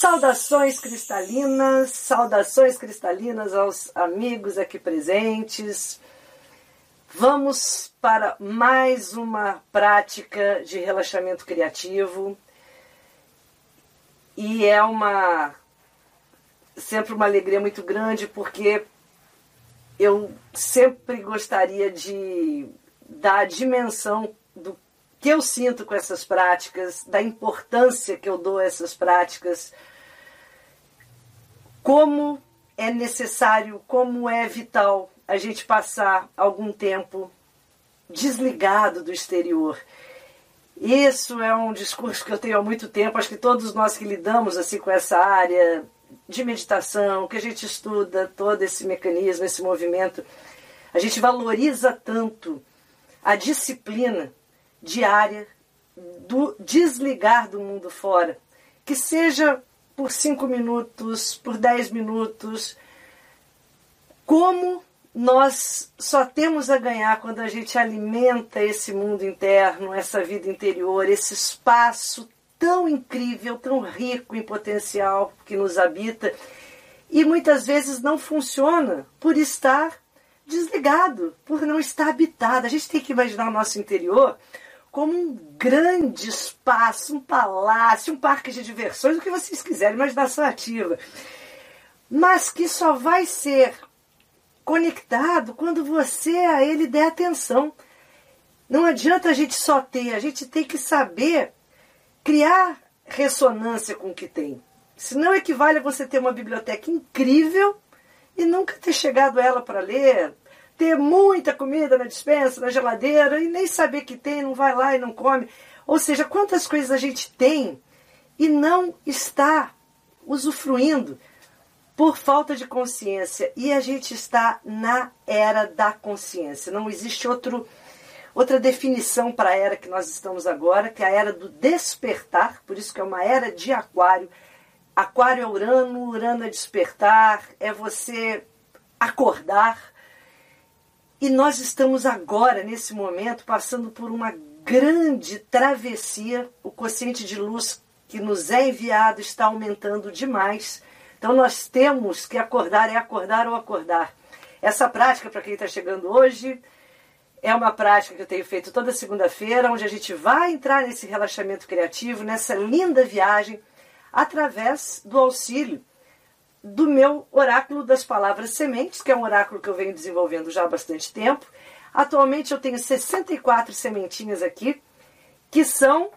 Saudações cristalinas, saudações cristalinas aos amigos aqui presentes. Vamos para mais uma prática de relaxamento criativo. E é uma sempre uma alegria muito grande porque eu sempre gostaria de dar a dimensão do que eu sinto com essas práticas, da importância que eu dou a essas práticas como é necessário, como é vital a gente passar algum tempo desligado do exterior. Isso é um discurso que eu tenho há muito tempo. Acho que todos nós que lidamos assim com essa área de meditação, que a gente estuda todo esse mecanismo, esse movimento, a gente valoriza tanto a disciplina diária do desligar do mundo fora, que seja por cinco minutos, por dez minutos. Como nós só temos a ganhar quando a gente alimenta esse mundo interno, essa vida interior, esse espaço tão incrível, tão rico em potencial que nos habita e muitas vezes não funciona por estar desligado, por não estar habitado. A gente tem que imaginar o nosso interior como um grande espaço, um palácio, um parque de diversões, o que vocês quiserem, imaginação ativa. Mas que só vai ser conectado quando você a ele der atenção. Não adianta a gente só ter, a gente tem que saber criar ressonância com o que tem. Senão equivale a você ter uma biblioteca incrível e nunca ter chegado ela para ler, ter muita comida na dispensa, na geladeira e nem saber que tem, não vai lá e não come. Ou seja, quantas coisas a gente tem e não está usufruindo por falta de consciência. E a gente está na era da consciência. Não existe outro, outra definição para a era que nós estamos agora, que é a era do despertar, por isso que é uma era de aquário. Aquário é Urano, Urano é despertar, é você acordar, e nós estamos agora, nesse momento, passando por uma grande travessia. O quociente de luz que nos é enviado está aumentando demais. Então nós temos que acordar, é acordar ou acordar. Essa prática, para quem está chegando hoje, é uma prática que eu tenho feito toda segunda-feira, onde a gente vai entrar nesse relaxamento criativo, nessa linda viagem, através do auxílio do meu oráculo das palavras sementes, que é um oráculo que eu venho desenvolvendo já há bastante tempo. Atualmente eu tenho 64 sementinhas aqui, que são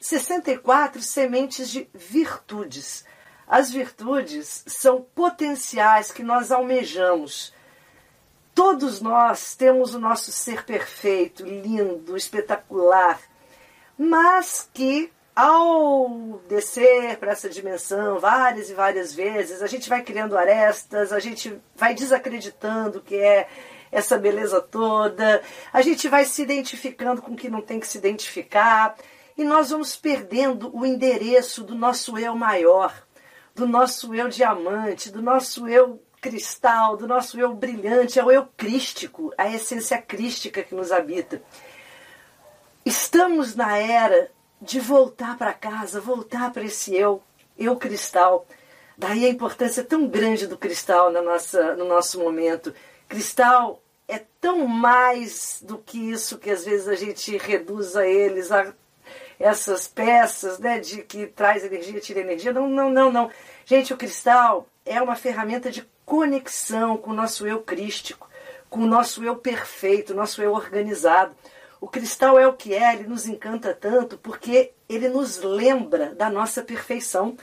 64 sementes de virtudes. As virtudes são potenciais que nós almejamos. Todos nós temos o nosso ser perfeito, lindo, espetacular, mas que ao descer para essa dimensão várias e várias vezes, a gente vai criando arestas, a gente vai desacreditando que é essa beleza toda, a gente vai se identificando com o que não tem que se identificar, e nós vamos perdendo o endereço do nosso eu maior, do nosso eu diamante, do nosso eu cristal, do nosso eu brilhante, é o eu crístico, a essência crística que nos habita. Estamos na era de voltar para casa, voltar para esse eu, eu cristal. Daí a importância tão grande do cristal na nossa, no nosso momento. Cristal é tão mais do que isso que às vezes a gente reduz a eles, a essas peças né, de que traz energia, tira energia. Não, não, não, não. Gente, o cristal é uma ferramenta de conexão com o nosso eu crístico, com o nosso eu perfeito, nosso eu organizado. O cristal é o que é, ele nos encanta tanto porque ele nos lembra da nossa perfeição.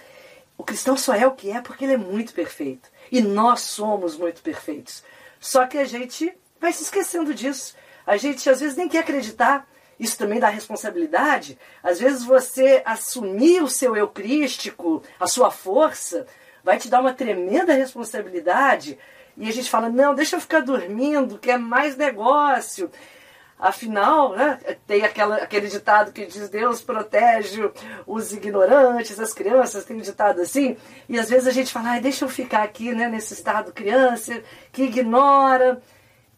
O cristal só é o que é porque ele é muito perfeito. E nós somos muito perfeitos. Só que a gente vai se esquecendo disso. A gente às vezes nem quer acreditar. Isso também dá responsabilidade. Às vezes você assumir o seu eu crístico, a sua força, vai te dar uma tremenda responsabilidade. E a gente fala, não, deixa eu ficar dormindo, que é mais negócio. Afinal, né, tem aquela, aquele ditado que diz Deus protege os ignorantes, as crianças, tem um ditado assim, e às vezes a gente fala, deixa eu ficar aqui né, nesse estado criança que ignora,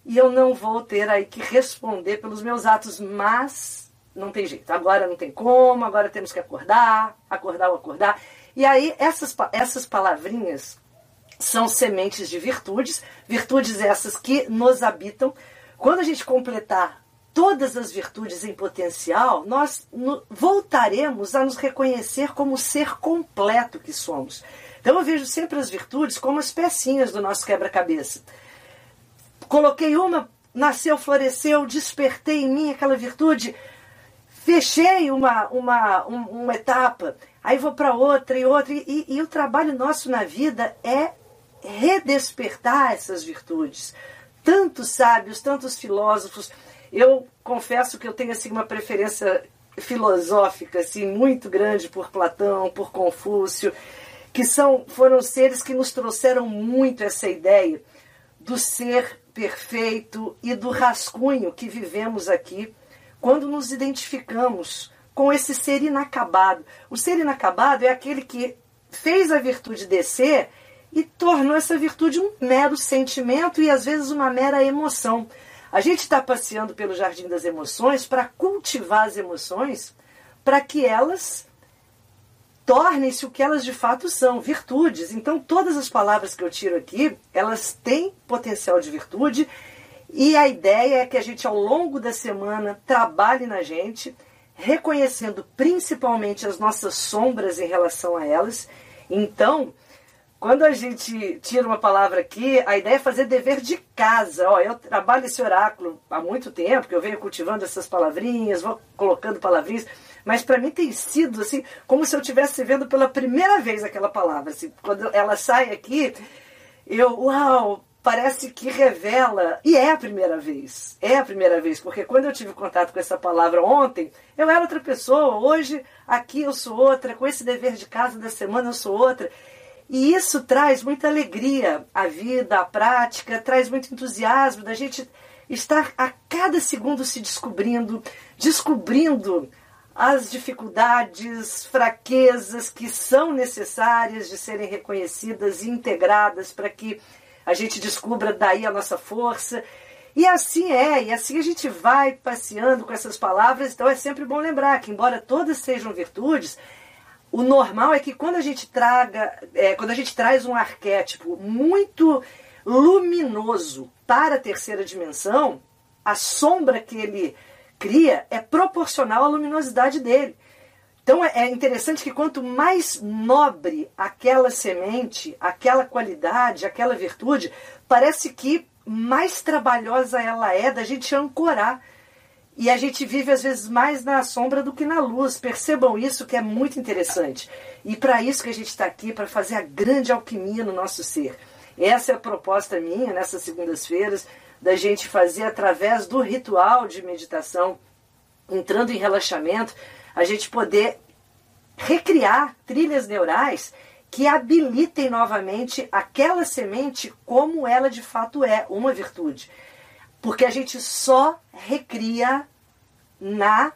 e eu não vou ter aí que responder pelos meus atos, mas não tem jeito, agora não tem como, agora temos que acordar, acordar ou acordar. E aí essas, essas palavrinhas são sementes de virtudes, virtudes essas que nos habitam. Quando a gente completar todas as virtudes em potencial, nós voltaremos a nos reconhecer como ser completo que somos. Então eu vejo sempre as virtudes como as pecinhas do nosso quebra-cabeça. Coloquei uma, nasceu, floresceu, despertei em mim aquela virtude, fechei uma, uma, uma etapa, aí vou para outra e outra, e, e o trabalho nosso na vida é redespertar essas virtudes. Tantos sábios, tantos filósofos eu confesso que eu tenho assim uma preferência filosófica assim muito grande por Platão, por Confúcio, que são foram seres que nos trouxeram muito essa ideia do ser perfeito e do rascunho que vivemos aqui quando nos identificamos com esse ser inacabado. O ser inacabado é aquele que fez a virtude descer e tornou essa virtude um mero sentimento e às vezes uma mera emoção. A gente está passeando pelo jardim das emoções para cultivar as emoções, para que elas tornem-se o que elas de fato são, virtudes. Então, todas as palavras que eu tiro aqui, elas têm potencial de virtude, e a ideia é que a gente, ao longo da semana, trabalhe na gente, reconhecendo principalmente as nossas sombras em relação a elas. Então, quando a gente tira uma palavra aqui, a ideia é fazer dever de casa. Ó, eu trabalho esse oráculo há muito tempo, que eu venho cultivando essas palavrinhas, vou colocando palavrinhas, mas para mim tem sido assim, como se eu estivesse vendo pela primeira vez aquela palavra. Assim, quando ela sai aqui, eu, uau, parece que revela. E é a primeira vez. É a primeira vez, porque quando eu tive contato com essa palavra ontem, eu era outra pessoa. Hoje, aqui eu sou outra. Com esse dever de casa da semana, eu sou outra. E isso traz muita alegria à vida, à prática, traz muito entusiasmo da gente estar a cada segundo se descobrindo, descobrindo as dificuldades, fraquezas que são necessárias de serem reconhecidas e integradas para que a gente descubra daí a nossa força. E assim é, e assim a gente vai passeando com essas palavras, então é sempre bom lembrar que, embora todas sejam virtudes, o normal é que quando a gente traga, é, quando a gente traz um arquétipo muito luminoso para a terceira dimensão, a sombra que ele cria é proporcional à luminosidade dele. Então é, é interessante que quanto mais nobre aquela semente, aquela qualidade, aquela virtude, parece que mais trabalhosa ela é da gente ancorar. E a gente vive às vezes mais na sombra do que na luz. Percebam isso que é muito interessante. E para isso que a gente está aqui, para fazer a grande alquimia no nosso ser. Essa é a proposta minha nessas segundas-feiras, da gente fazer através do ritual de meditação, entrando em relaxamento, a gente poder recriar trilhas neurais que habilitem novamente aquela semente como ela de fato é, uma virtude. Porque a gente só recria na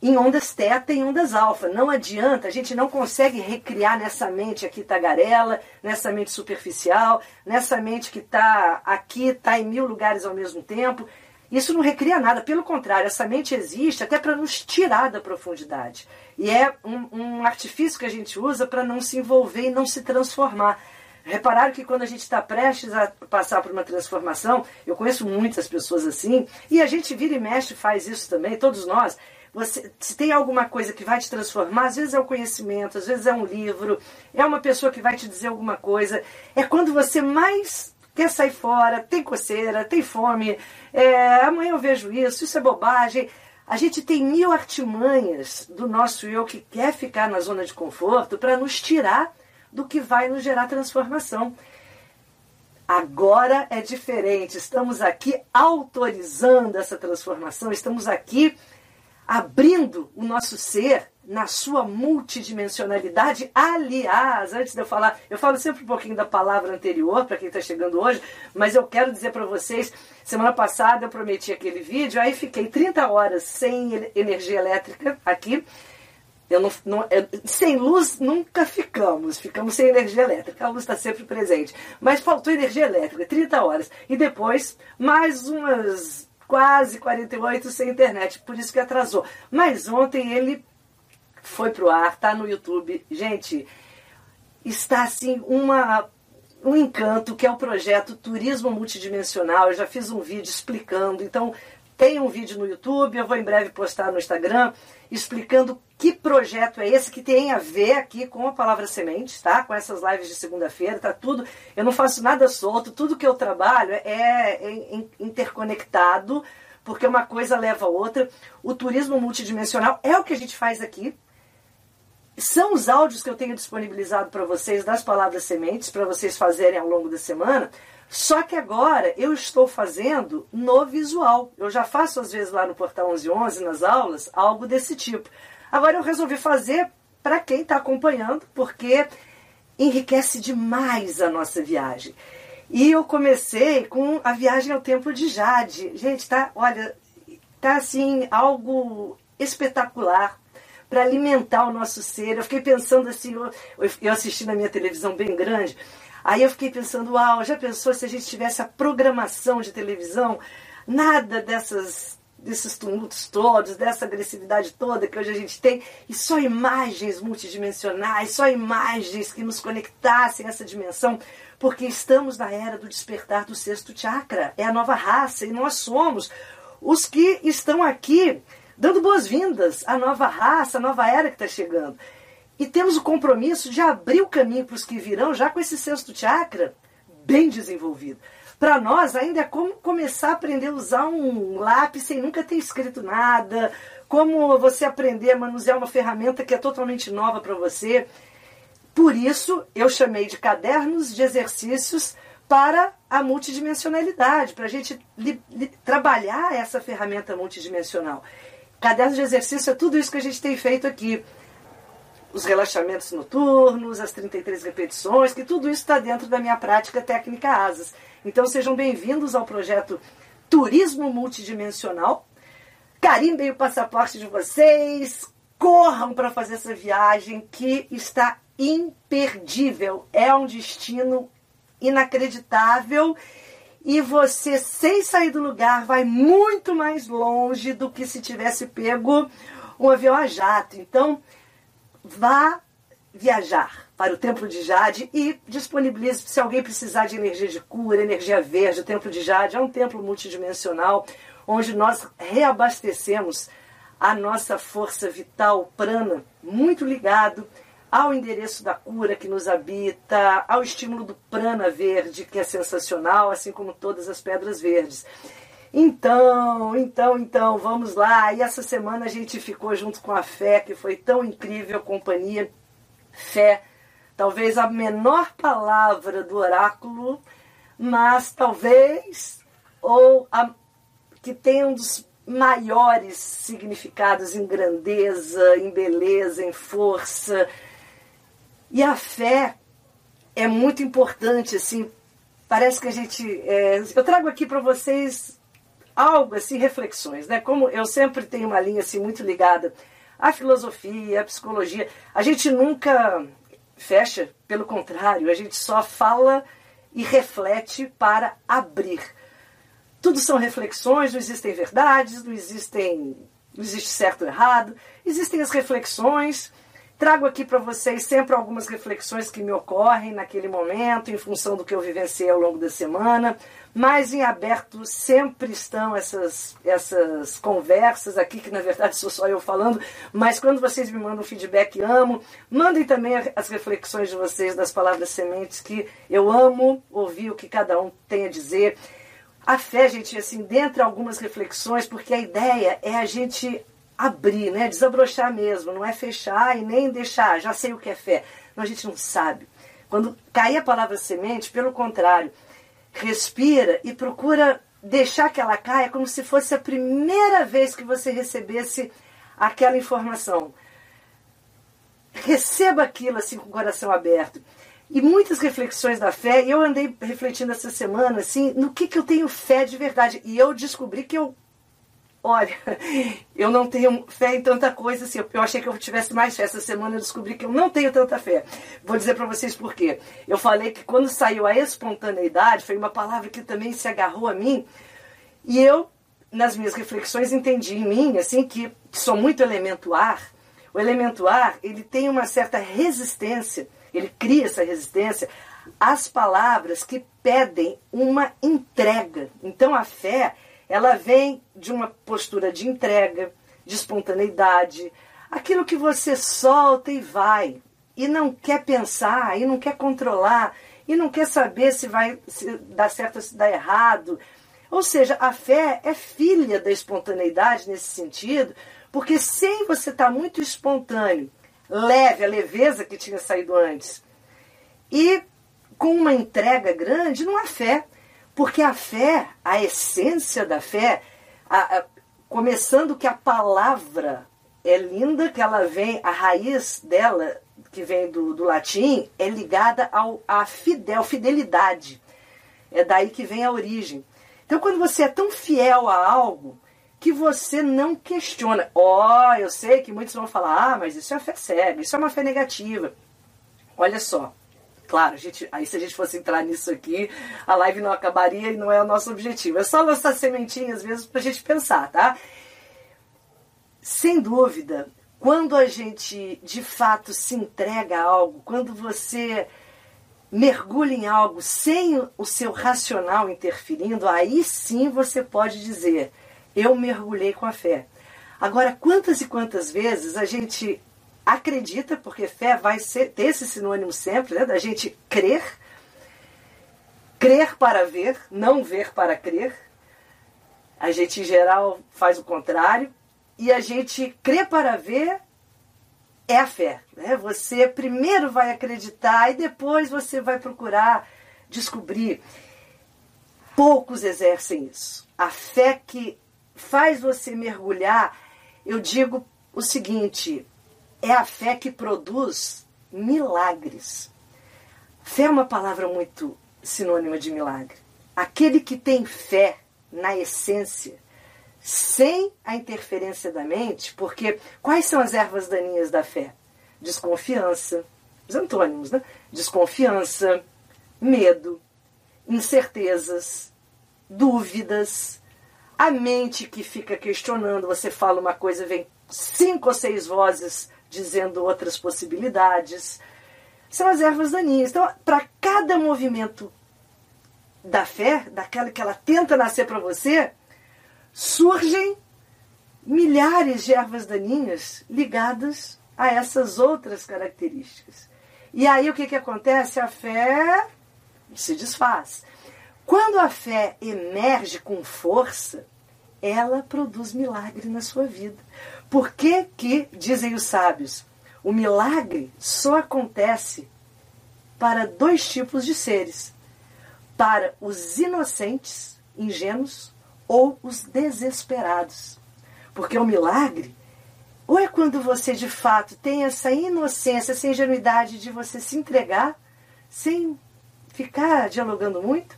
em ondas teta e ondas alfa. Não adianta, a gente não consegue recriar nessa mente aqui tagarela, nessa mente superficial, nessa mente que está aqui, está em mil lugares ao mesmo tempo. Isso não recria nada, pelo contrário, essa mente existe até para nos tirar da profundidade. E é um, um artifício que a gente usa para não se envolver e não se transformar. Repararam que quando a gente está prestes a passar por uma transformação, eu conheço muitas pessoas assim, e a gente vira e mexe faz isso também, todos nós. Você, se tem alguma coisa que vai te transformar, às vezes é o conhecimento, às vezes é um livro, é uma pessoa que vai te dizer alguma coisa. É quando você mais quer sair fora, tem coceira, tem fome, é, amanhã eu vejo isso, isso é bobagem. A gente tem mil artimanhas do nosso eu que quer ficar na zona de conforto para nos tirar do que vai nos gerar transformação. Agora é diferente, estamos aqui autorizando essa transformação, estamos aqui abrindo o nosso ser na sua multidimensionalidade. Aliás, antes de eu falar, eu falo sempre um pouquinho da palavra anterior para quem está chegando hoje, mas eu quero dizer para vocês: semana passada eu prometi aquele vídeo, aí fiquei 30 horas sem energia elétrica aqui. Eu não, não, eu, sem luz nunca ficamos, ficamos sem energia elétrica, a luz está sempre presente. Mas faltou energia elétrica, 30 horas. E depois, mais umas quase 48 sem internet, por isso que atrasou. Mas ontem ele foi pro ar, tá no YouTube. Gente, está assim uma um encanto que é o projeto Turismo Multidimensional. Eu já fiz um vídeo explicando, então tem um vídeo no YouTube, eu vou em breve postar no Instagram, explicando que projeto é esse que tem a ver aqui com a palavra sementes, tá? Com essas lives de segunda-feira, tá tudo. Eu não faço nada solto, tudo que eu trabalho é, é interconectado, porque uma coisa leva a outra. O turismo multidimensional é o que a gente faz aqui, são os áudios que eu tenho disponibilizado para vocês das palavras sementes, para vocês fazerem ao longo da semana. Só que agora eu estou fazendo no visual. Eu já faço às vezes lá no Portal 1111, nas aulas, algo desse tipo. Agora eu resolvi fazer para quem está acompanhando, porque enriquece demais a nossa viagem. E eu comecei com a viagem ao Templo de Jade. Gente, tá, olha, tá assim, algo espetacular para alimentar o nosso ser. Eu fiquei pensando assim, eu, eu assisti na minha televisão bem grande, aí eu fiquei pensando, uau, já pensou se a gente tivesse a programação de televisão, nada dessas desses tumultos todos, dessa agressividade toda que hoje a gente tem, e só imagens multidimensionais, só imagens que nos conectassem a essa dimensão, porque estamos na era do despertar do sexto chakra, é a nova raça, e nós somos os que estão aqui dando boas-vindas à nova raça, à nova era que está chegando. E temos o compromisso de abrir o caminho para os que virão, já com esse sexto chakra bem desenvolvido. Para nós, ainda é como começar a aprender a usar um lápis sem nunca ter escrito nada, como você aprender a manusear uma ferramenta que é totalmente nova para você. Por isso, eu chamei de cadernos de exercícios para a multidimensionalidade, para a gente li, li, trabalhar essa ferramenta multidimensional. Caderno de exercício é tudo isso que a gente tem feito aqui. Os relaxamentos noturnos, as 33 repetições, que tudo isso está dentro da minha prática técnica ASAS. Então sejam bem-vindos ao projeto Turismo Multidimensional. Carimbem o passaporte de vocês, corram para fazer essa viagem que está imperdível. É um destino inacreditável e você, sem sair do lugar, vai muito mais longe do que se tivesse pego um avião a jato. Então, vá viajar para o Templo de Jade e disponibilize, se alguém precisar de energia de cura, energia verde, o Templo de Jade é um templo multidimensional onde nós reabastecemos a nossa força vital prana, muito ligado ao endereço da cura que nos habita, ao estímulo do prana verde, que é sensacional, assim como todas as pedras verdes. Então, então, então, vamos lá. E essa semana a gente ficou junto com a fé, que foi tão incrível companhia. Fé, talvez a menor palavra do oráculo, mas talvez, ou a, que tem um dos maiores significados em grandeza, em beleza, em força, e a fé é muito importante, assim, parece que a gente. É, eu trago aqui para vocês algo, assim, reflexões, né? Como eu sempre tenho uma linha assim muito ligada à filosofia, à psicologia, a gente nunca fecha, pelo contrário, a gente só fala e reflete para abrir. Tudo são reflexões, não existem verdades, não existem, não existe certo ou errado, existem as reflexões Trago aqui para vocês sempre algumas reflexões que me ocorrem naquele momento, em função do que eu vivenciei ao longo da semana. Mas em aberto sempre estão essas, essas conversas aqui, que na verdade sou só eu falando, mas quando vocês me mandam feedback, amo. Mandem também as reflexões de vocês das palavras sementes, que eu amo ouvir o que cada um tem a dizer. A fé, gente, assim, dentre algumas reflexões, porque a ideia é a gente abrir, né? Desabrochar mesmo, não é fechar e nem deixar, já sei o que é fé. Não, a gente não sabe. Quando cair a palavra semente, pelo contrário, respira e procura deixar que ela caia como se fosse a primeira vez que você recebesse aquela informação. Receba aquilo assim com o coração aberto. E muitas reflexões da fé, eu andei refletindo essa semana assim, no que, que eu tenho fé de verdade. E eu descobri que eu Olha, eu não tenho fé em tanta coisa assim. Eu achei que eu tivesse mais fé. Essa semana eu descobri que eu não tenho tanta fé. Vou dizer para vocês por quê. Eu falei que quando saiu a espontaneidade, foi uma palavra que também se agarrou a mim. E eu, nas minhas reflexões, entendi em mim, assim, que sou muito elemento ar. O elemento ar, ele tem uma certa resistência, ele cria essa resistência às palavras que pedem uma entrega. Então a fé ela vem de uma postura de entrega, de espontaneidade, aquilo que você solta e vai, e não quer pensar, e não quer controlar, e não quer saber se vai se dar certo ou se dá errado. Ou seja, a fé é filha da espontaneidade nesse sentido, porque sem você estar tá muito espontâneo, leve, a leveza que tinha saído antes, e com uma entrega grande, não há fé. Porque a fé, a essência da fé, a, a, começando que a palavra é linda, que ela vem, a raiz dela, que vem do, do latim, é ligada ao, à fidel, fidelidade. É daí que vem a origem. Então, quando você é tão fiel a algo que você não questiona, ó, oh, eu sei que muitos vão falar, ah, mas isso é fé cega, isso é uma fé negativa. Olha só, Claro, gente, aí se a gente fosse entrar nisso aqui, a live não acabaria e não é o nosso objetivo. É só lançar sementinhas mesmo para a gente pensar, tá? Sem dúvida, quando a gente de fato se entrega a algo, quando você mergulha em algo sem o seu racional interferindo, aí sim você pode dizer: eu mergulhei com a fé. Agora, quantas e quantas vezes a gente acredita, porque fé vai ser, ter esse sinônimo sempre, né, da gente crer, crer para ver, não ver para crer. A gente, em geral, faz o contrário. E a gente crê para ver é a fé. Né? Você primeiro vai acreditar e depois você vai procurar descobrir. Poucos exercem isso. A fé que faz você mergulhar, eu digo o seguinte: é a fé que produz milagres. Fé é uma palavra muito sinônima de milagre. Aquele que tem fé na essência, sem a interferência da mente, porque quais são as ervas daninhas da fé? Desconfiança, os antônimos, né? Desconfiança, medo, incertezas, dúvidas, a mente que fica questionando, você fala uma coisa, vem cinco ou seis vozes dizendo outras possibilidades. São as ervas daninhas. Então, para cada movimento da fé, daquela que ela tenta nascer para você, surgem milhares de ervas daninhas ligadas a essas outras características. E aí o que, que acontece? A fé se desfaz. Quando a fé emerge com força, ela produz milagre na sua vida. Por que, que, dizem os sábios, o milagre só acontece para dois tipos de seres: para os inocentes, ingênuos, ou os desesperados. Porque o milagre, ou é quando você de fato tem essa inocência, essa ingenuidade de você se entregar sem ficar dialogando muito,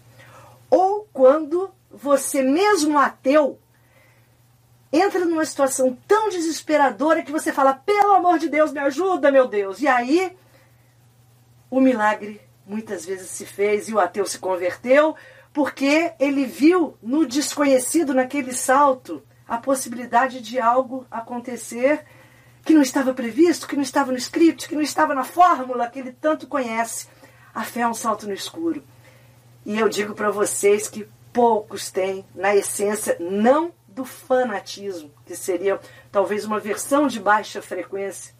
ou quando você, mesmo ateu, entra numa situação tão desesperadora que você fala: pelo amor de Deus, me ajuda, meu Deus. E aí, o milagre muitas vezes se fez e o ateu se converteu porque ele viu no desconhecido, naquele salto, a possibilidade de algo acontecer que não estava previsto, que não estava no script, que não estava na fórmula que ele tanto conhece. A fé é um salto no escuro. E eu digo para vocês que poucos têm, na essência, não do fanatismo, que seria talvez uma versão de baixa frequência,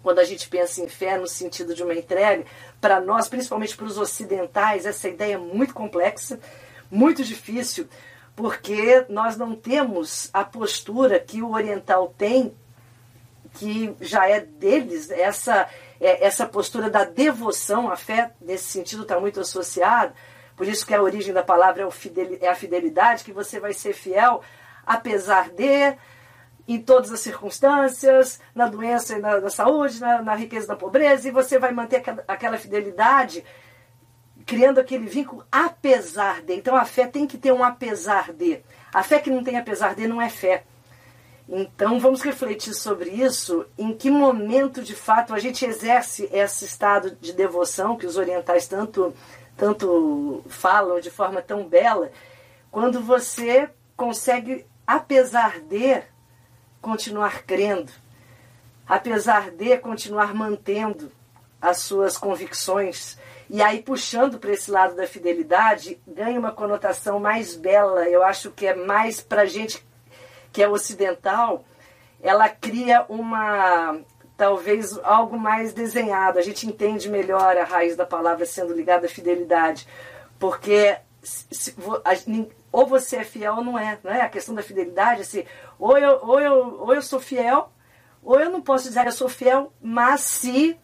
quando a gente pensa em fé no sentido de uma entrega, para nós, principalmente para os ocidentais, essa ideia é muito complexa, muito difícil, porque nós não temos a postura que o oriental tem, que já é deles, essa, é, essa postura da devoção, a fé nesse sentido está muito associada, por isso que a origem da palavra é, é a fidelidade, que você vai ser fiel apesar de, em todas as circunstâncias, na doença e na, na saúde, na, na, riqueza e na pobreza, e você vai manter aquela, fidelidade, criando aquele vínculo apesar de. Então a fé tem que ter um apesar de. A fé que não tem apesar de não é fé. Então vamos refletir sobre isso, em que momento de fato a gente exerce esse estado de devoção que os orientais tanto, tanto falam de forma tão bela, quando você consegue, apesar de, continuar crendo, apesar de continuar mantendo as suas convicções. E aí, puxando para esse lado da fidelidade, ganha uma conotação mais bela. Eu acho que é mais para gente que é ocidental, ela cria uma talvez algo mais desenhado. A gente entende melhor a raiz da palavra sendo ligada à fidelidade, porque se, a, ou você é fiel ou não é, não é? A questão da fidelidade, assim, ou eu, ou eu, ou eu sou fiel, ou eu não posso dizer eu sou fiel, mas se,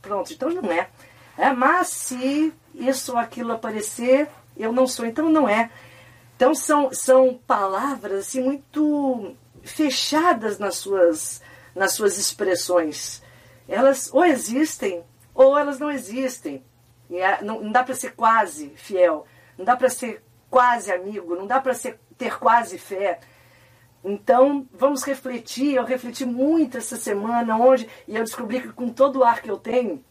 pronto, então não é. é mas se isso ou aquilo aparecer, eu não sou, então não é. Então são, são palavras assim, muito fechadas nas suas, nas suas expressões. Elas ou existem ou elas não existem. É, não, não dá para ser quase fiel, não dá para ser quase amigo, não dá para ter quase fé. Então, vamos refletir. Eu refleti muito essa semana, onde e eu descobri que com todo o ar que eu tenho,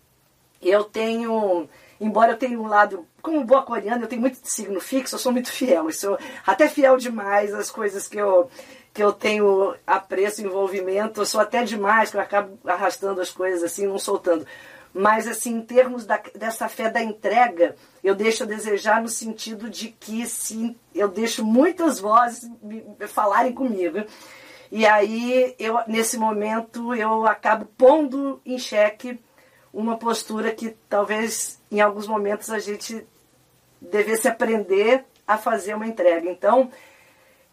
eu tenho, embora eu tenha um lado, como boa coreana, eu tenho muito signo fixo, eu sou muito fiel. Eu sou até fiel demais às coisas que eu, que eu tenho apreço, envolvimento. Eu sou até demais, que eu acabo arrastando as coisas assim, não soltando. Mas, assim, em termos da, dessa fé da entrega, eu deixo a desejar no sentido de que, sim, eu deixo muitas vozes me, falarem comigo. E aí, eu, nesse momento, eu acabo pondo em xeque uma postura que talvez em alguns momentos a gente devesse aprender a fazer uma entrega. Então,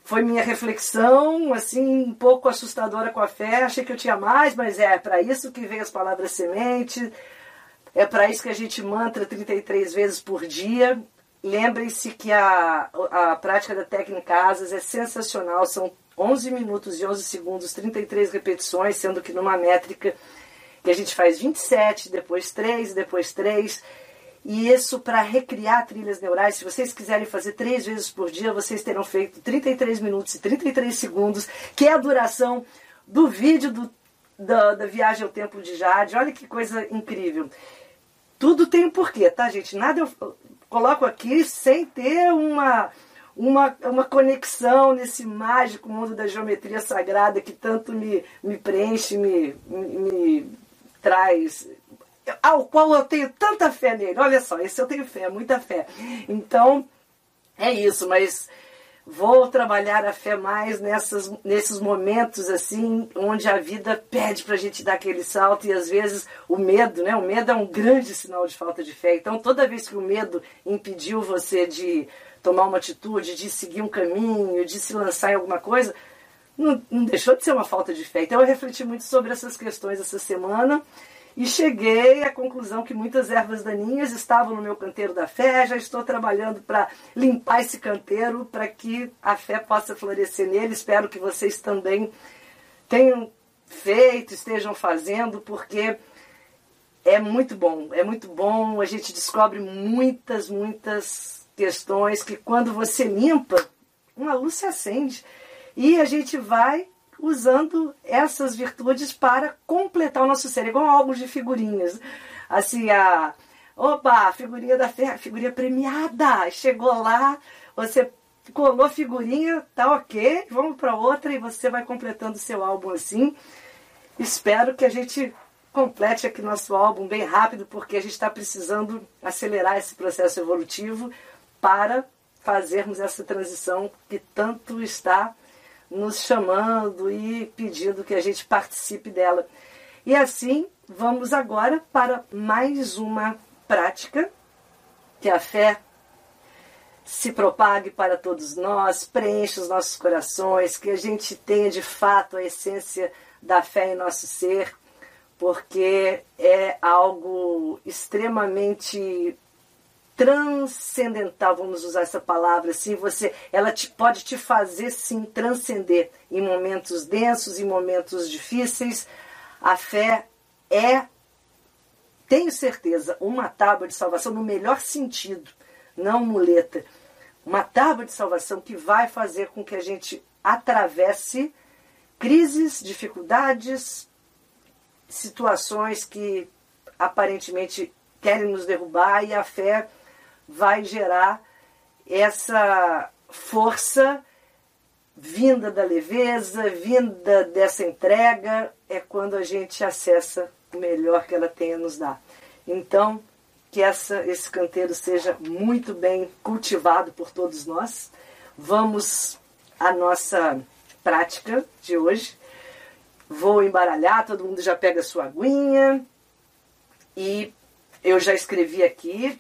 foi minha reflexão, assim, um pouco assustadora com a fé. Achei que eu tinha mais, mas é para isso que vem as palavras semente. É para isso que a gente mantra 33 vezes por dia. Lembrem-se que a, a prática da técnica asas é sensacional. São 11 minutos e 11 segundos, 33 repetições, sendo que numa métrica que a gente faz 27, depois 3, depois 3. E isso para recriar trilhas neurais, se vocês quiserem fazer três vezes por dia, vocês terão feito 33 minutos e 33 segundos, que é a duração do vídeo do, da, da viagem ao Templo de Jade. Olha que coisa incrível. Tudo tem um porquê, tá, gente? Nada eu coloco aqui sem ter uma, uma, uma conexão nesse mágico mundo da geometria sagrada que tanto me, me preenche, me, me, me traz ao qual eu tenho tanta fé nele. Olha só, esse eu tenho fé, muita fé. Então, é isso, mas vou trabalhar a fé mais nessas, nesses momentos assim, onde a vida pede para a gente dar aquele salto e às vezes o medo, né? O medo é um grande sinal de falta de fé. Então, toda vez que o medo impediu você de tomar uma atitude, de seguir um caminho, de se lançar em alguma coisa, não, não deixou de ser uma falta de fé. Então, eu refleti muito sobre essas questões essa semana e cheguei à conclusão que muitas ervas daninhas estavam no meu canteiro da fé. Já estou trabalhando para limpar esse canteiro para que a fé possa florescer nele. Espero que vocês também tenham feito, estejam fazendo, porque é muito bom. É muito bom. A gente descobre muitas, muitas questões que quando você limpa, uma luz se acende. E a gente vai usando essas virtudes para completar o nosso ser, igual álbuns de figurinhas. Assim, a. Opa, figurinha da fé, figurinha premiada! Chegou lá, você colou figurinha, tá ok, vamos para outra e você vai completando seu álbum assim. Espero que a gente complete aqui nosso álbum bem rápido, porque a gente está precisando acelerar esse processo evolutivo para fazermos essa transição que tanto está nos chamando e pedindo que a gente participe dela. E assim, vamos agora para mais uma prática, que a fé se propague para todos nós, preencha os nossos corações, que a gente tenha de fato a essência da fé em nosso ser, porque é algo extremamente transcendental, vamos usar essa palavra assim, você, ela te, pode te fazer sim transcender em momentos densos, em momentos difíceis. A fé é, tenho certeza, uma tábua de salvação no melhor sentido, não muleta. Uma tábua de salvação que vai fazer com que a gente atravesse crises, dificuldades, situações que aparentemente querem nos derrubar e a fé vai gerar essa força vinda da leveza, vinda dessa entrega, é quando a gente acessa o melhor que ela tem a nos dar. Então, que essa, esse canteiro seja muito bem cultivado por todos nós. Vamos à nossa prática de hoje. Vou embaralhar, todo mundo já pega sua aguinha. E eu já escrevi aqui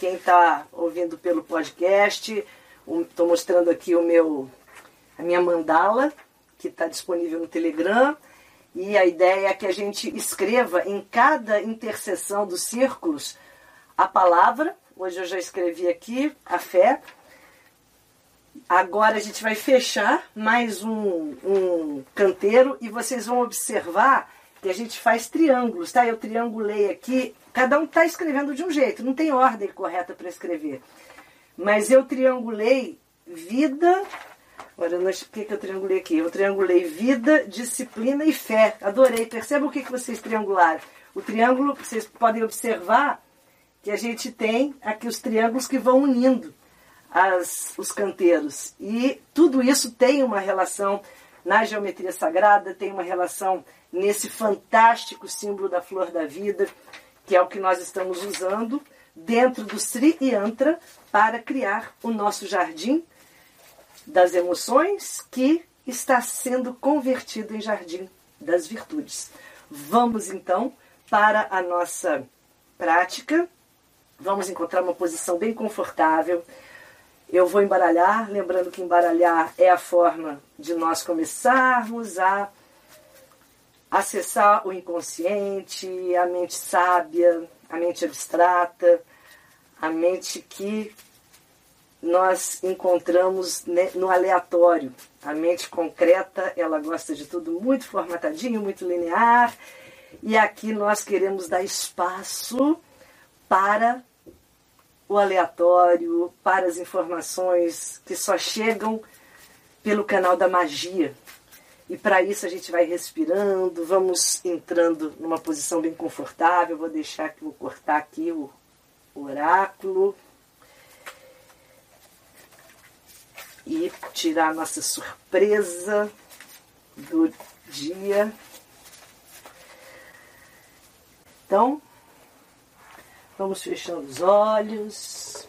quem está ouvindo pelo podcast, estou mostrando aqui o meu, a minha mandala, que está disponível no Telegram. E a ideia é que a gente escreva em cada interseção dos círculos a palavra. Hoje eu já escrevi aqui a fé. Agora a gente vai fechar mais um, um canteiro e vocês vão observar que a gente faz triângulos, tá? Eu triangulei aqui, cada um está escrevendo de um jeito, não tem ordem correta para escrever. Mas eu triangulei vida. Olha, o que, que eu triangulei aqui? Eu triangulei vida, disciplina e fé. Adorei. Perceba o que, que vocês triangularam. O triângulo, vocês podem observar que a gente tem aqui os triângulos que vão unindo as, os canteiros. E tudo isso tem uma relação na geometria sagrada, tem uma relação nesse fantástico símbolo da flor da vida, que é o que nós estamos usando dentro do Sri Yantra para criar o nosso jardim das emoções que está sendo convertido em jardim das virtudes. Vamos então para a nossa prática. Vamos encontrar uma posição bem confortável. Eu vou embaralhar, lembrando que embaralhar é a forma de nós começarmos a acessar o inconsciente, a mente sábia, a mente abstrata, a mente que nós encontramos no aleatório. A mente concreta, ela gosta de tudo muito formatadinho, muito linear, e aqui nós queremos dar espaço para o aleatório, para as informações que só chegam pelo canal da magia, e para isso a gente vai respirando, vamos entrando numa posição bem confortável. Vou deixar que vou cortar aqui o oráculo. E tirar a nossa surpresa do dia. Então, vamos fechando os olhos,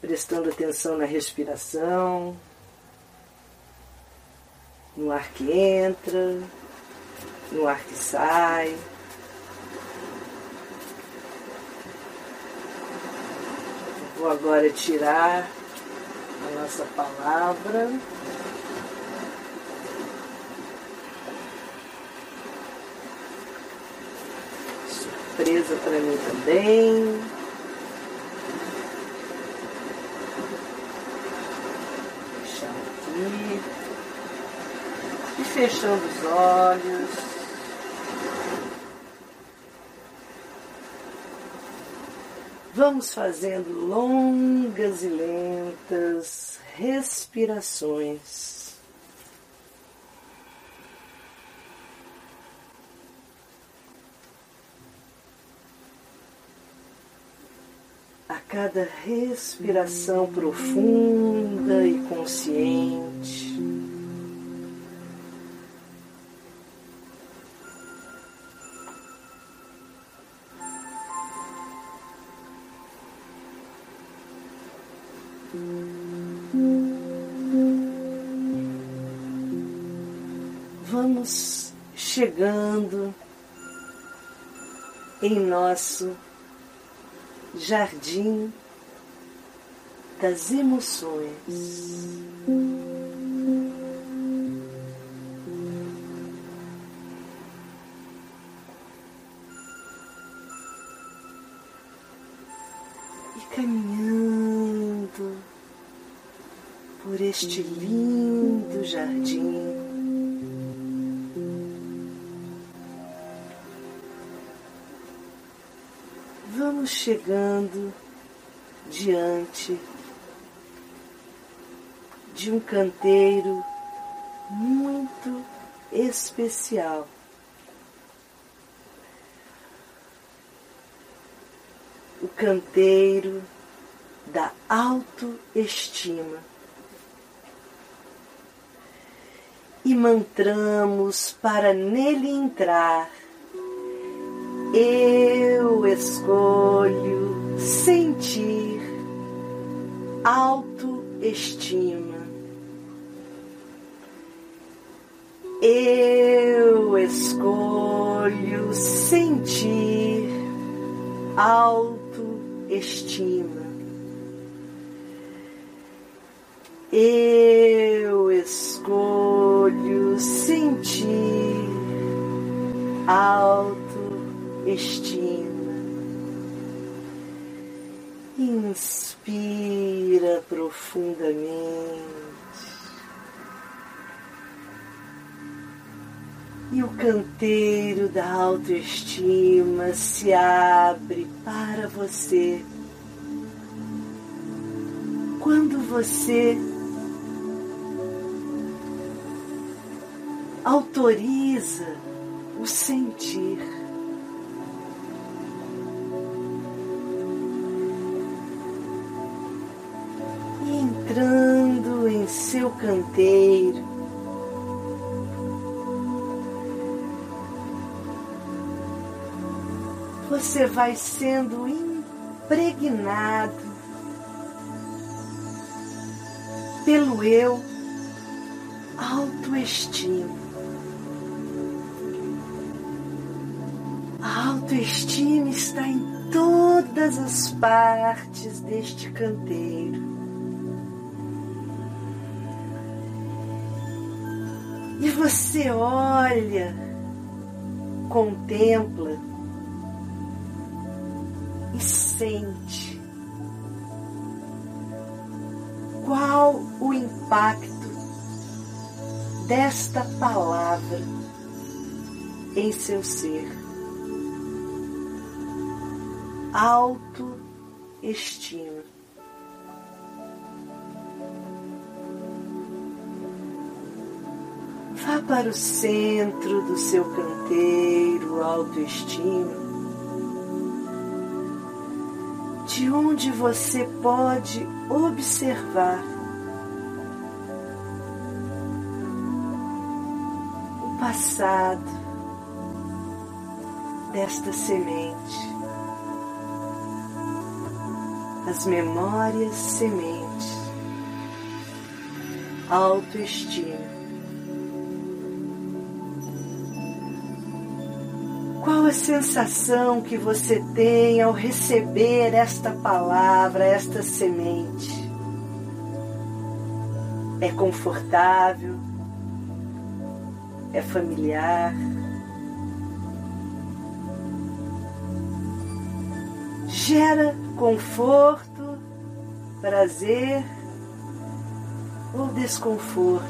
prestando atenção na respiração no ar que entra, no ar que sai. Vou agora tirar a nossa palavra. Surpresa para mim também. Deixar aqui fechando os olhos. Vamos fazendo longas e lentas respirações. A cada respiração profunda e consciente, Vamos chegando em nosso jardim das emoções. e caminhando por este chegando diante de um canteiro muito especial. O canteiro da autoestima. E mantramos para nele entrar. Eu escolho sentir autoestima. Eu escolho sentir autoestima. Eu escolho sentir autoestima. Inspira profundamente. e o canteiro da autoestima se abre para você. Quando você autoriza o sentir. Seu canteiro, você vai sendo impregnado pelo eu autoestima. A autoestima está em todas as partes deste canteiro. E você olha, contempla, e sente qual o impacto desta palavra em seu ser. Autoestima. Para o centro do seu canteiro, autoestima de onde você pode observar o passado desta semente, as memórias sementes, autoestima. A sensação que você tem ao receber esta palavra, esta semente? É confortável? É familiar? Gera conforto, prazer ou desconforto?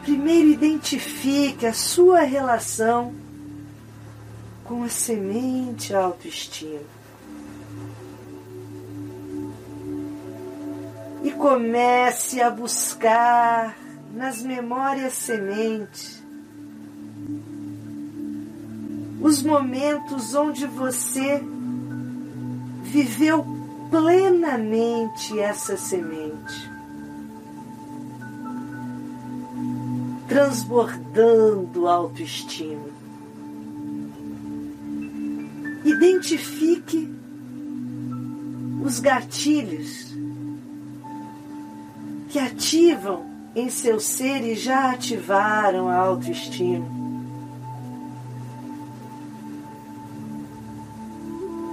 Primeiro identifique a sua relação com a semente autoestima. E comece a buscar nas memórias semente os momentos onde você viveu plenamente essa semente. transbordando autoestima. Identifique os gatilhos que ativam em seu ser e já ativaram a autoestima.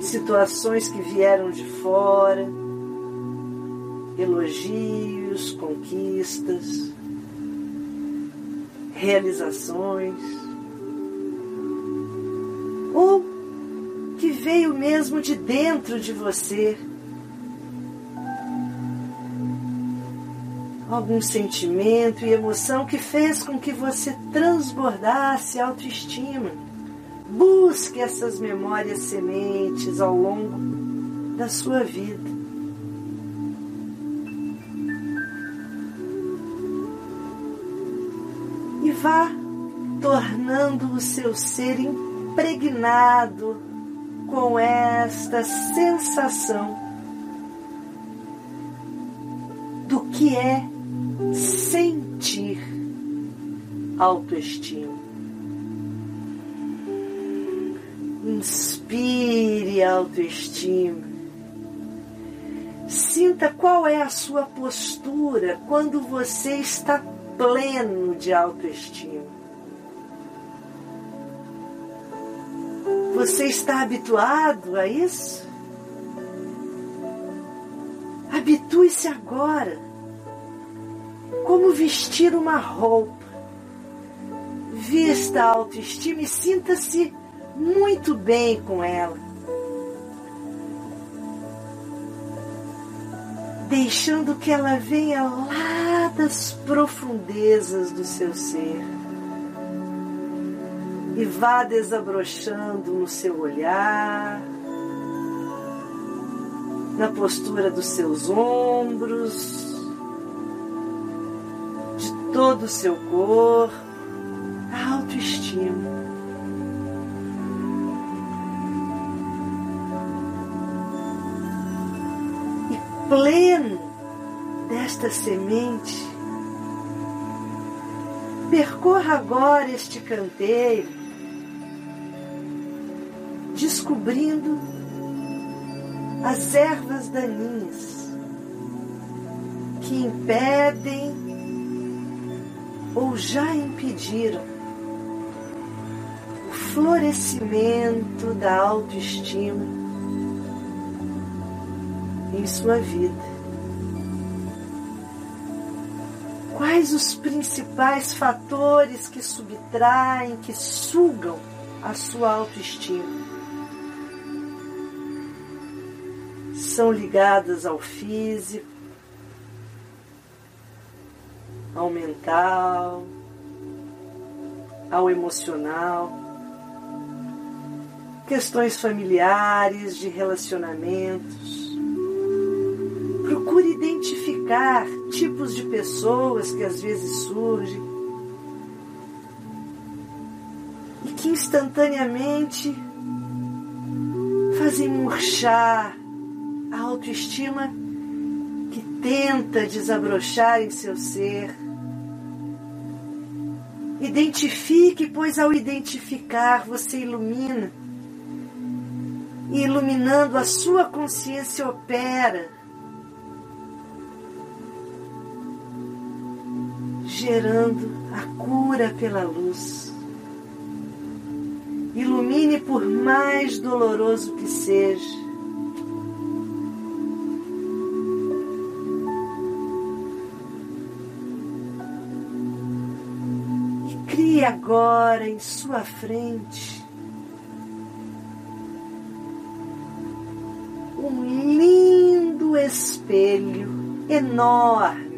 Situações que vieram de fora, elogios, conquistas realizações, veio mesmo de dentro de você. Algum sentimento e emoção que fez com que você transbordasse autoestima. Busque essas memórias sementes ao longo da sua vida. E vá tornando o seu ser impregnado com esta sensação do que é sentir autoestima. Inspire autoestima. Sinta qual é a sua postura quando você está pleno de autoestima. Você está habituado a isso? Habitue-se agora. Como vestir uma roupa. Vista a autoestima e sinta-se muito bem com ela. Deixando que ela venha lá das profundezas do seu ser e vá desabrochando no seu olhar, na postura dos seus ombros, de todo o seu corpo, a autoestima. E pleno desta semente, percorra agora este canteiro descobrindo as ervas daninhas que impedem ou já impediram o florescimento da autoestima em sua vida. Quais os principais fatores que subtraem, que sugam a sua autoestima? São ligadas ao físico, ao mental, ao emocional, questões familiares, de relacionamentos. Procure identificar tipos de pessoas que às vezes surgem e que instantaneamente fazem murchar a autoestima que tenta desabrochar em seu ser. Identifique, pois ao identificar você ilumina. E iluminando a sua consciência opera, gerando a cura pela luz. Ilumine por mais doloroso que seja E agora em sua frente um lindo espelho enorme.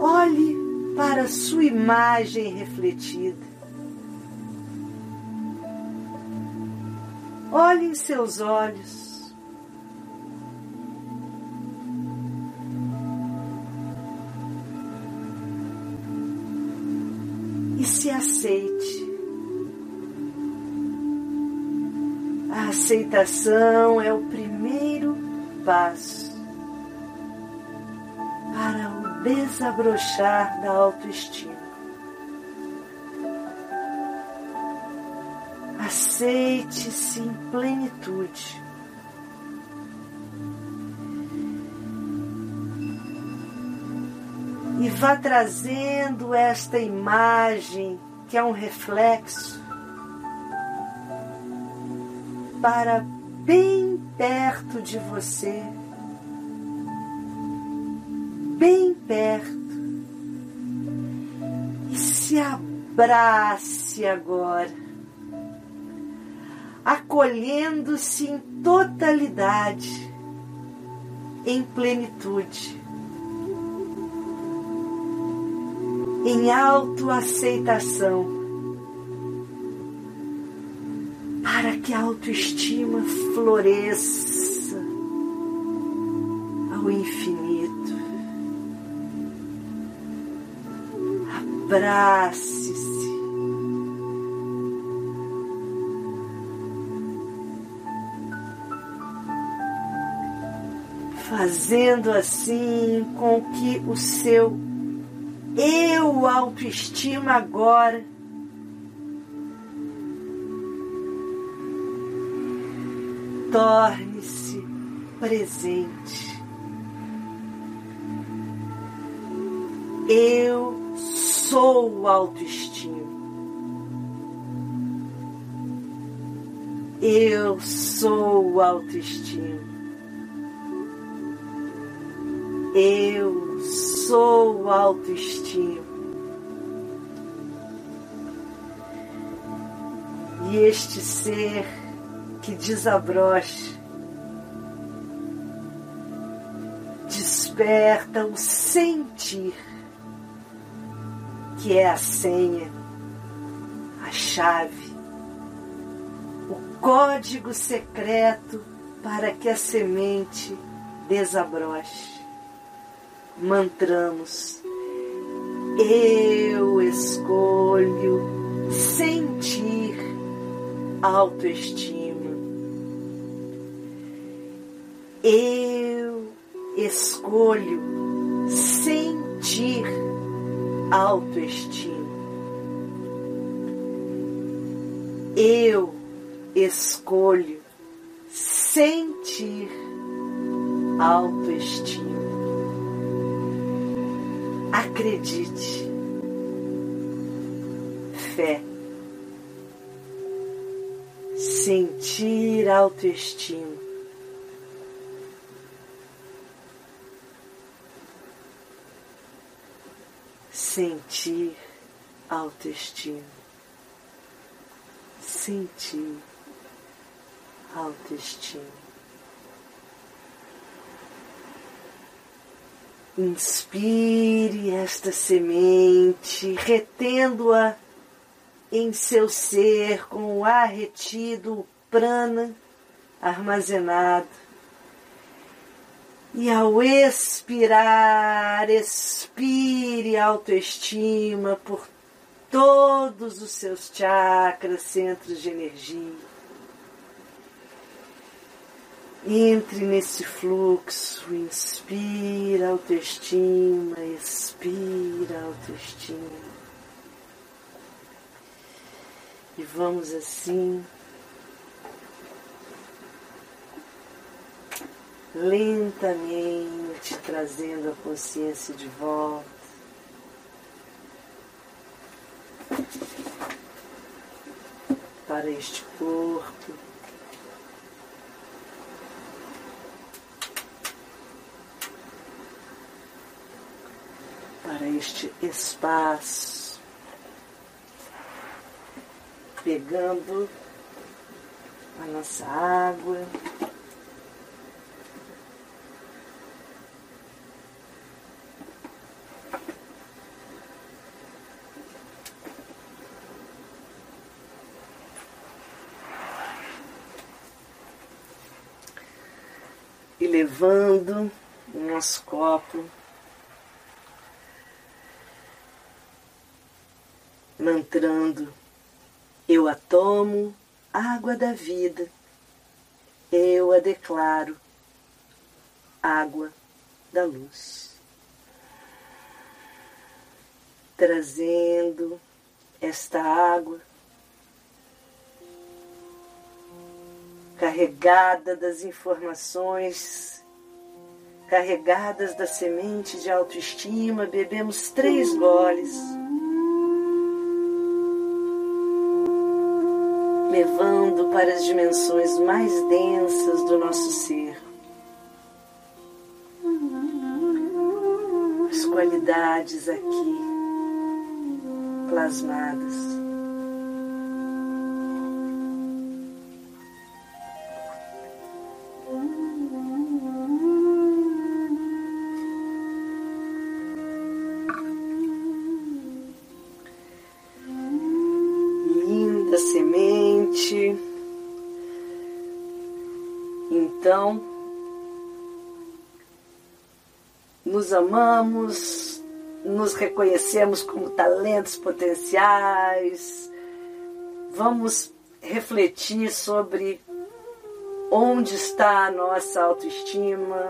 Olhe para sua imagem refletida. Olhe em seus olhos. Aceite. A aceitação é o primeiro passo para o desabrochar da autoestima. Aceite-se em plenitude. e vá trazendo esta imagem que é um reflexo para bem perto de você, bem perto, e se abra Abrace agora, acolhendo-se em totalidade, em plenitude, em autoaceitação, para que a autoestima floresça ao infinito. Abrace-se. Fazendo assim com que o seu eu autoestima agora torne-se presente. Eu sou autoestima. Eu sou autoestima. Eu sou autoestima. E este ser que desabrocha desperta o sentir que é a senha, a chave, o código secreto para que a semente desabroche. Mantramos. Eu escolho sentir autoestima. Eu escolho sentir autoestima. Eu escolho sentir autoestima. Acredite. Fé. Sentir autoestima sentir autoestima. Sentir autoestima. Inspire esta semente, retendo-a em seu ser com o ar retido, o prana armazenado e ao expirar, expire autoestima por todos os seus chakras, centros de energia. Entre nesse fluxo, inspira autoestima, expira autoestima. E vamos assim lentamente trazendo a consciência de volta. Para este corpo. Para este espaço. Pegando a nossa água. levando o nosso copo, mantrando: Eu a tomo, água da vida, eu a declaro, água da luz. Trazendo esta água carregada das informações, carregadas da semente de autoestima, bebemos três goles, levando para as dimensões mais densas do nosso ser. As qualidades aqui plasmadas. Amamos, nos reconhecemos como talentos potenciais. Vamos refletir sobre onde está a nossa autoestima,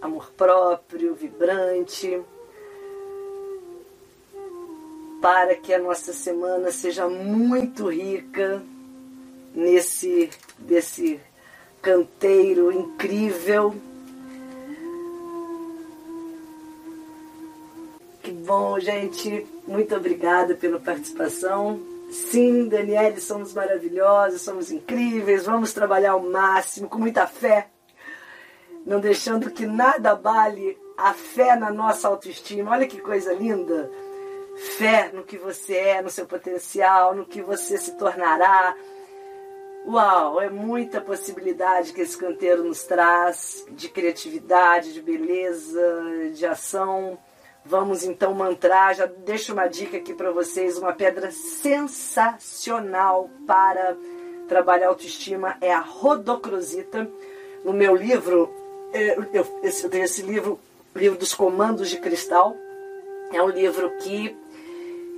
amor próprio, vibrante, para que a nossa semana seja muito rica nesse desse canteiro incrível. Que bom, gente. Muito obrigada pela participação. Sim, Daniele, somos maravilhosos, somos incríveis, vamos trabalhar ao máximo, com muita fé, não deixando que nada abale a fé na nossa autoestima. Olha que coisa linda! Fé no que você é, no seu potencial, no que você se tornará. Uau, é muita possibilidade que esse canteiro nos traz de criatividade, de beleza, de ação. Vamos então mantrar, já deixo uma dica aqui para vocês, uma pedra sensacional para trabalhar autoestima é a rodocrosita. No meu livro, eu, eu, eu tenho esse livro, livro dos comandos de cristal. É um livro que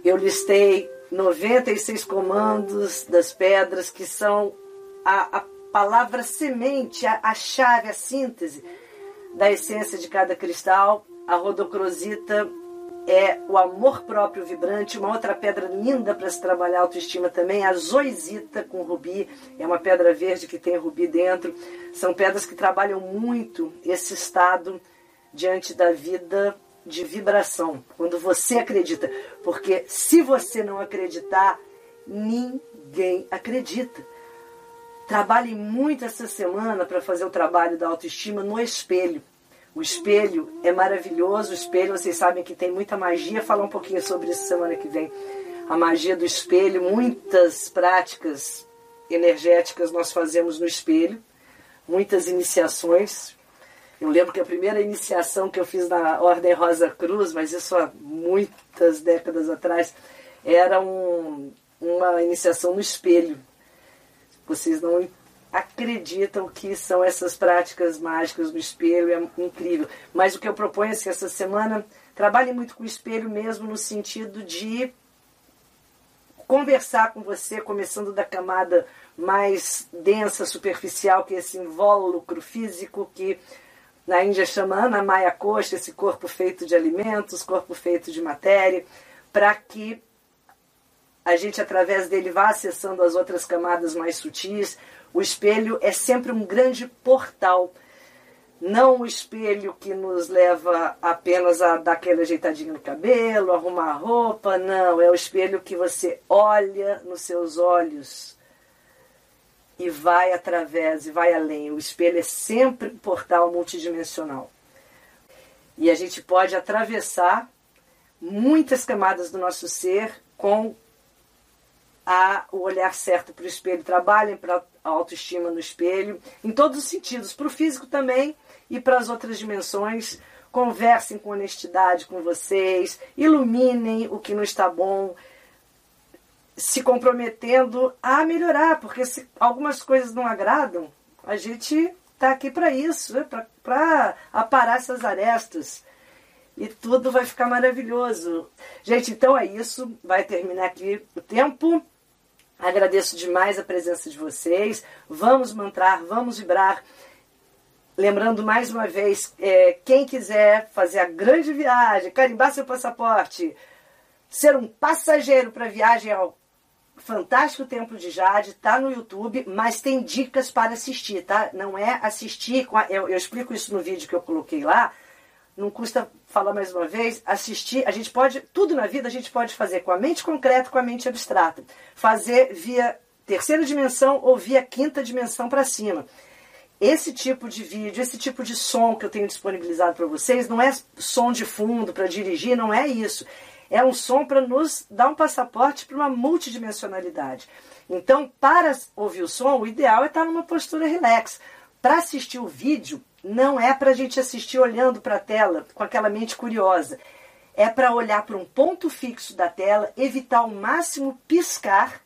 eu listei 96 comandos das pedras que são a, a palavra semente, a, a chave, a síntese da essência de cada cristal a rodocrosita é o amor próprio vibrante. Uma outra pedra linda para se trabalhar a autoestima também, a zoisita com rubi. É uma pedra verde que tem rubi dentro. São pedras que trabalham muito esse estado diante da vida de vibração. Quando você acredita. Porque se você não acreditar, ninguém acredita. Trabalhe muito essa semana para fazer o trabalho da autoestima no espelho. O espelho é maravilhoso. O espelho, vocês sabem que tem muita magia. Falar um pouquinho sobre isso semana que vem. A magia do espelho, muitas práticas energéticas nós fazemos no espelho, muitas iniciações. Eu lembro que a primeira iniciação que eu fiz na Ordem Rosa Cruz, mas isso há muitas décadas atrás, era um, uma iniciação no espelho. Vocês não acreditam que são essas práticas mágicas do espelho, é incrível. Mas o que eu proponho é que essa semana trabalhe muito com o espelho mesmo no sentido de conversar com você, começando da camada mais densa, superficial, que é esse invólucro físico que na Índia chama Anamaya Coxa, esse corpo feito de alimentos, corpo feito de matéria, para que a gente através dele vá acessando as outras camadas mais sutis, o espelho é sempre um grande portal. Não o espelho que nos leva apenas a dar aquela ajeitadinha no cabelo, arrumar a roupa, não. É o espelho que você olha nos seus olhos e vai através, e vai além. O espelho é sempre um portal multidimensional. E a gente pode atravessar muitas camadas do nosso ser com a, o olhar certo para o espelho. Trabalhem para a autoestima no espelho, em todos os sentidos, para o físico também e para as outras dimensões. Conversem com honestidade com vocês, iluminem o que não está bom, se comprometendo a melhorar, porque se algumas coisas não agradam, a gente está aqui para isso, né? para aparar essas arestas. E tudo vai ficar maravilhoso. Gente, então é isso. Vai terminar aqui o tempo. Agradeço demais a presença de vocês. Vamos mantrar, vamos vibrar. Lembrando mais uma vez, é, quem quiser fazer a grande viagem, carimbar seu passaporte, ser um passageiro para a viagem ao Fantástico Templo de Jade, tá no YouTube, mas tem dicas para assistir, tá? Não é assistir, eu, eu explico isso no vídeo que eu coloquei lá, não custa falar mais uma vez, assistir, a gente pode, tudo na vida a gente pode fazer com a mente concreta, com a mente abstrata. Fazer via terceira dimensão ou via quinta dimensão para cima. Esse tipo de vídeo, esse tipo de som que eu tenho disponibilizado para vocês, não é som de fundo para dirigir, não é isso. é um som para nos dar um passaporte para uma multidimensionalidade. Então, para ouvir o som, o ideal é estar numa postura relax. Para assistir o vídeo, não é para a gente assistir olhando para a tela com aquela mente curiosa. É para olhar para um ponto fixo da tela, evitar ao máximo piscar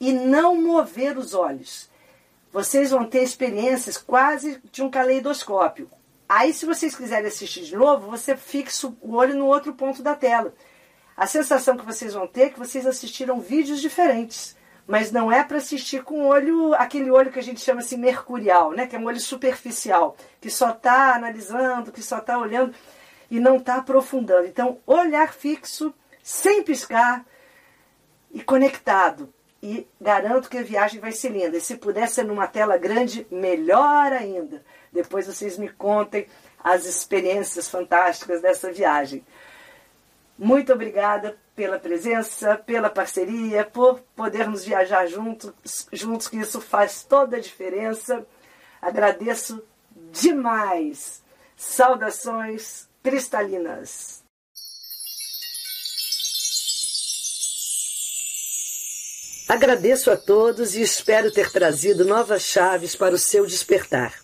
e não mover os olhos. Vocês vão ter experiências quase de um caleidoscópio. Aí, se vocês quiserem assistir de novo, você fixa o olho no outro ponto da tela. A sensação que vocês vão ter é que vocês assistiram vídeos diferentes mas não é para assistir com olho, aquele olho que a gente chama assim mercurial, né? que é um olho superficial, que só está analisando, que só está olhando e não está aprofundando. Então, olhar fixo, sem piscar e conectado. E garanto que a viagem vai ser linda. E se puder ser numa tela grande, melhor ainda. Depois vocês me contem as experiências fantásticas dessa viagem. Muito obrigada pela presença, pela parceria, por podermos viajar juntos, juntos, que isso faz toda a diferença. Agradeço demais. Saudações cristalinas. Agradeço a todos e espero ter trazido novas chaves para o seu despertar.